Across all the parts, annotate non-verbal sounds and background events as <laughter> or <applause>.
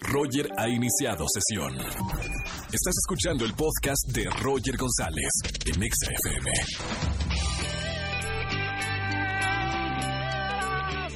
Roger ha iniciado sesión. Estás escuchando el podcast de Roger González en XFM.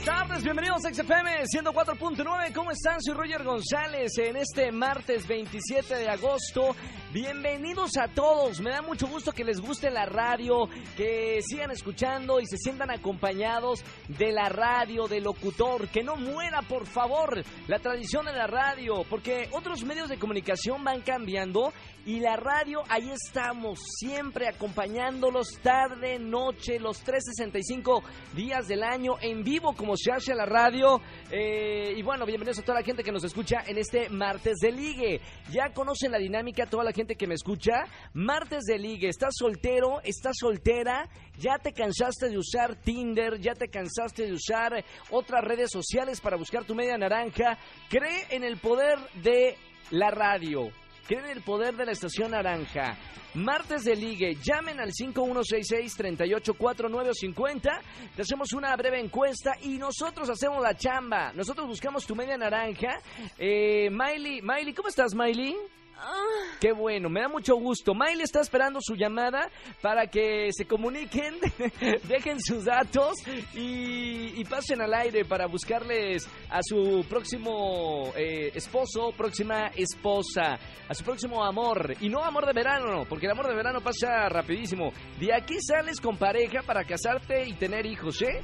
tardes, bienvenidos a XFM 104.9. ¿Cómo están? Soy Roger González en este martes 27 de agosto. Bienvenidos a todos. Me da mucho gusto que les guste la radio, que sigan escuchando y se sientan acompañados de la radio, del locutor. Que no muera, por favor, la tradición de la radio, porque otros medios de comunicación van cambiando y la radio, ahí estamos, siempre acompañándolos tarde, noche, los 365 días del año en vivo como se hace la radio. Eh, y bueno, bienvenidos a toda la gente que nos escucha en este martes de ligue. Ya conocen la dinámica, toda la gente que me escucha. Martes de ligue, estás soltero, estás soltera, ya te cansaste de usar Tinder, ya te cansaste de usar otras redes sociales para buscar tu media naranja. Cree en el poder de la radio. Creen el poder de la estación naranja. Martes de ligue, llamen al 5166-384950. Te hacemos una breve encuesta y nosotros hacemos la chamba. Nosotros buscamos tu media naranja. Eh, Miley, Miley, ¿cómo estás, Miley? Ah. Qué bueno, me da mucho gusto. Miley está esperando su llamada para que se comuniquen, <laughs> dejen sus datos y, y pasen al aire para buscarles a su próximo eh, esposo, próxima esposa, a su próximo amor. Y no amor de verano, porque el amor de verano pasa rapidísimo. De aquí sales con pareja para casarte y tener hijos, ¿eh?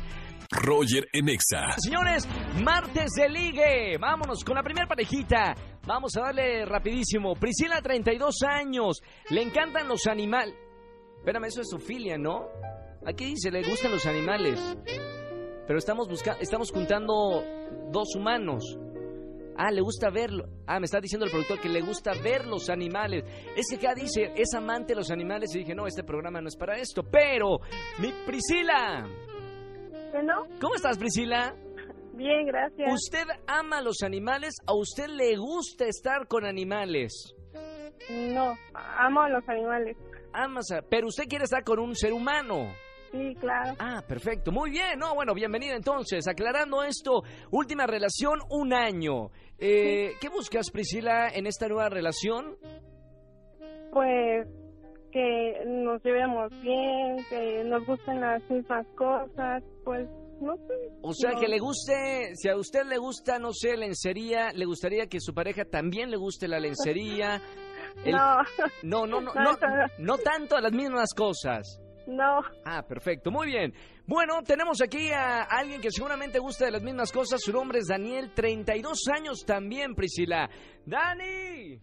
Roger en Exa. Señores, martes de ligue. Vámonos con la primera parejita. Vamos a darle rapidísimo. Priscila, 32 años. Le encantan los animales. Espérame, eso es su ¿no? Aquí dice, le gustan los animales. Pero estamos buscando, estamos juntando dos humanos. Ah, le gusta verlo. Ah, me está diciendo el productor que le gusta ver los animales. Es que acá dice, es amante de los animales. Y dije, no, este programa no es para esto. Pero, mi Priscila. Bueno, ¿Cómo estás, Priscila? bien, gracias. ¿Usted ama los animales? ¿A usted le gusta estar con animales? No, amo a los animales. Amas a- pero usted quiere estar con un ser humano. Sí, claro. Ah, perfecto. Muy bien. No, bueno, bienvenida entonces. Aclarando esto, última relación, un año. Eh, ¿Qué buscas, Priscila, en esta nueva relación? Pues que nos llevemos bien, que nos gusten las mismas cosas, pues no sé. O sea, No. que le guste, si a usted le gusta, no sé, lencería, le gustaría que su pareja también le guste la lencería. <laughs> El- No, no, no, no, No, no, tanto las mismas cosas. no. Ah, perfecto, muy bien. Bueno, tenemos aquí a alguien que seguramente gusta de las mismas cosas. Su nombre es Daniel, 32 años también, Priscila. ¡Dani!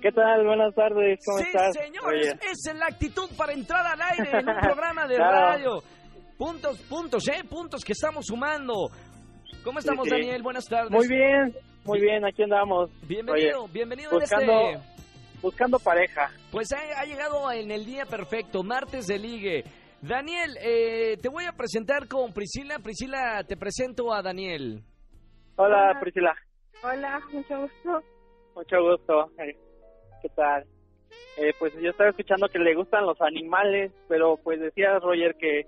¿Qué tal? Buenas tardes, ¿cómo sí, estás? señores, Oye, esa es la actitud para entrar al aire en un <laughs> programa de Claro. radio. Puntos, puntos, ¿eh? Puntos que estamos sumando. ¿Cómo estamos, sí. Daniel? Buenas tardes. Muy bien, muy bien, aquí andamos. Bienvenido, Oye, bienvenido en buscando- este... buscando pareja. Pues ha, ha llegado en el día perfecto, martes de ligue. Daniel, eh, te voy a presentar con Priscila. Priscila, te presento a Daniel. Hola, Hola. Priscila, Hola, mucho gusto. mucho gusto. ¿Qué tal? Eh, pues yo estaba escuchando que le gustan los animales, pero pues decía Roger que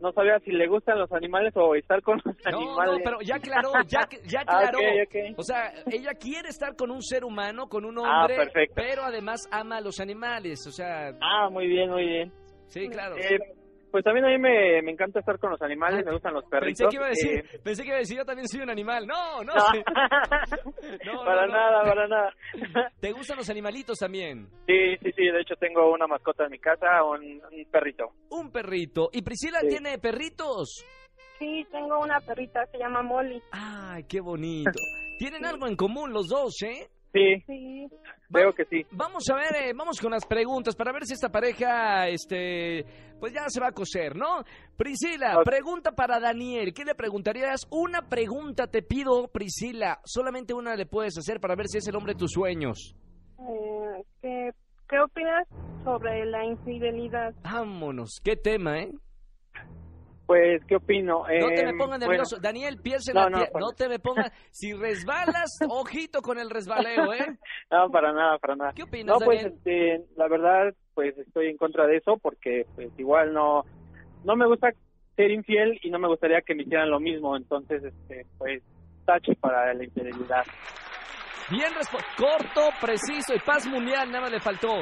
no sabía si le gustan los animales o estar con los No, animales. no, pero ya aclaró, ya, ya <laughs> Ah, aclaró. O sea, ella quiere estar con un ser humano, con un Ah, hombre, pero además ama a los animales. O sea, Ah, muy bien, muy bien. sí, claro. Eh, pues también a mí me, me encanta estar con los animales, me gustan los perritos. Pensé que iba a decir, eh, pensé que iba a decir, yo también soy un animal. No, no. no. <laughs> sí. No, para no, no. nada, para nada. <laughs> ¿Te gustan los animalitos también? Sí, sí, sí, de hecho tengo una mascota en mi casa, un, un perrito. Un perrito. ¿Y Priscila Sí. tiene perritos? Sí, tengo una perrita, se llama Molly. Ay, qué bonito. Tienen algo en común los dos, ¿eh? Sí, Sí, veo que sí. Vamos a ver, eh, vamos con las preguntas para ver si esta pareja, este, pues ya se va a coser, ¿no? Priscila, pregunta para Daniel. ¿Qué le preguntarías? Una pregunta te pido, Priscila. Solamente una le puedes hacer para ver si es el hombre de tus sueños. eh, ¿qué, ¿qué opinas sobre la infidelidad? Vámonos, qué tema, ¿eh? Pues, ¿qué opino? No te me Em, pongas bueno, nervioso. Daniel, piensa en No, la no, no te me pongas. <laughs> Si resbalas, ojito con el resbaleo, ¿eh? <laughs> no, para nada, para nada. ¿Qué opinas, No, pues, Daniel? este, la verdad, pues estoy en contra de eso porque, pues, igual no, no me gusta ser infiel y no me gustaría que me hicieran lo mismo. Entonces, este, pues, tache para la infidelidad. Bien. Corto, preciso y paz mundial, nada más le faltó.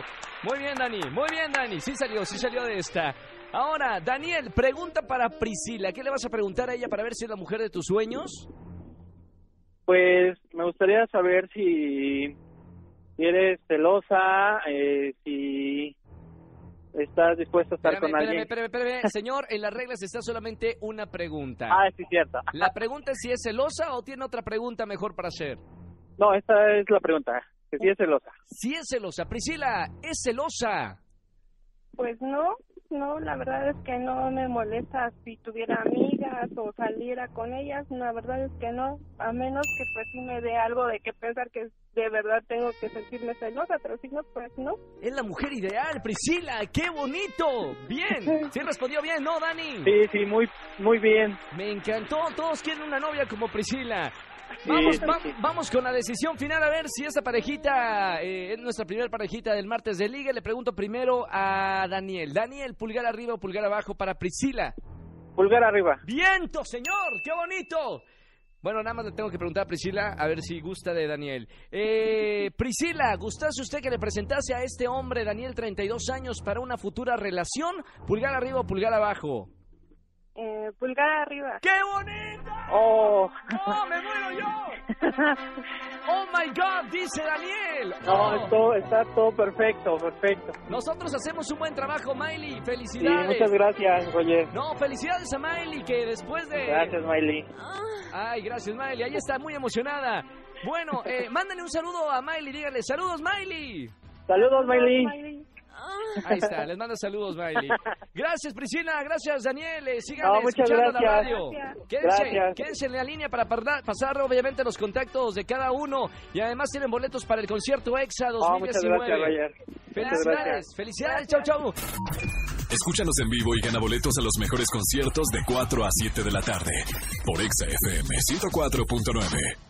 Muy bien, Dani. Muy bien, Dani. Sí salió, sí salió de esta. Ahora, Daniel, pregunta para Priscila. ¿Qué le vas a preguntar a ella para ver si es la mujer de tus sueños? Pues me gustaría saber si, si eres celosa, eh, si estás dispuesto a estar Espérame, con alguien. espérame, espérame, espérame. <laughs> Señor, en las reglas está solamente una pregunta. Ah, sí, cierto. <laughs> La pregunta es si es celosa o tiene otra pregunta mejor para hacer. No, esta es la pregunta, que si es celosa. Si es celosa. Priscila, ¿es celosa? Pues no, no, la verdad es que no me molesta si tuviera amigas o saliera con ellas, la verdad es que no, a menos que pues sí me dé algo de que pensar que de verdad tengo que sentirme celosa, pero si no, pues no. Es la mujer ideal, Priscila. ¡Qué bonito! Bien. <laughs> Sí respondió bien, ¿no, Dani? Sí, sí, muy, muy bien. Me encantó. Todos quieren una novia como Priscila. Vamos, va- vamos con la decisión final a ver si esta parejita eh, es nuestra primera parejita del martes de liga. Le pregunto primero a Daniel. Daniel, pulgar arriba o pulgar abajo para Priscila. Pulgar arriba. ¡Viento, señor! ¡Qué bonito! Bueno, nada más le tengo que preguntar a Priscila a ver si gusta de Daniel. Eh, <laughs> Priscila, ¿gustase usted que le presentase a este hombre, Daniel, 32 años, para una futura relación? ¿Pulgar arriba o pulgar abajo? Eh, pulgar arriba. ¡Qué bonito! Oh, ¡Oh, me muero yo! <laughs> ¡Oh, my God! Dice Daniel. no, Oh. esto, está todo perfecto, perfecto. Nosotros hacemos un buen trabajo, Miley. Sí, ¡Felicidades! muchas gracias, Roger. No, felicidades a Miley, que después de... Gracias, Miley. Ay, gracias, Miley. Ahí está, muy emocionada. Bueno, eh, mándale un saludo a Miley. Dígale, saludos, Miley. Saludos, Miley. Ahí está, les manda saludos, Miley. Gracias, Priscila. Gracias, Daniel. Eh, sigan No, escuchando la radio. Gracias. Quédense, Gracias. quédense en la línea para pasar, obviamente, los contactos de cada uno. Y además tienen boletos para el concierto EXA Oh, muchas 2019. gracias, Roger. Muchas Felicidades, gracias. felicidades, chau, chau. Escúchanos en vivo y gana boletos a los mejores conciertos de 4 a 7 de la tarde por Exa FM 104.9.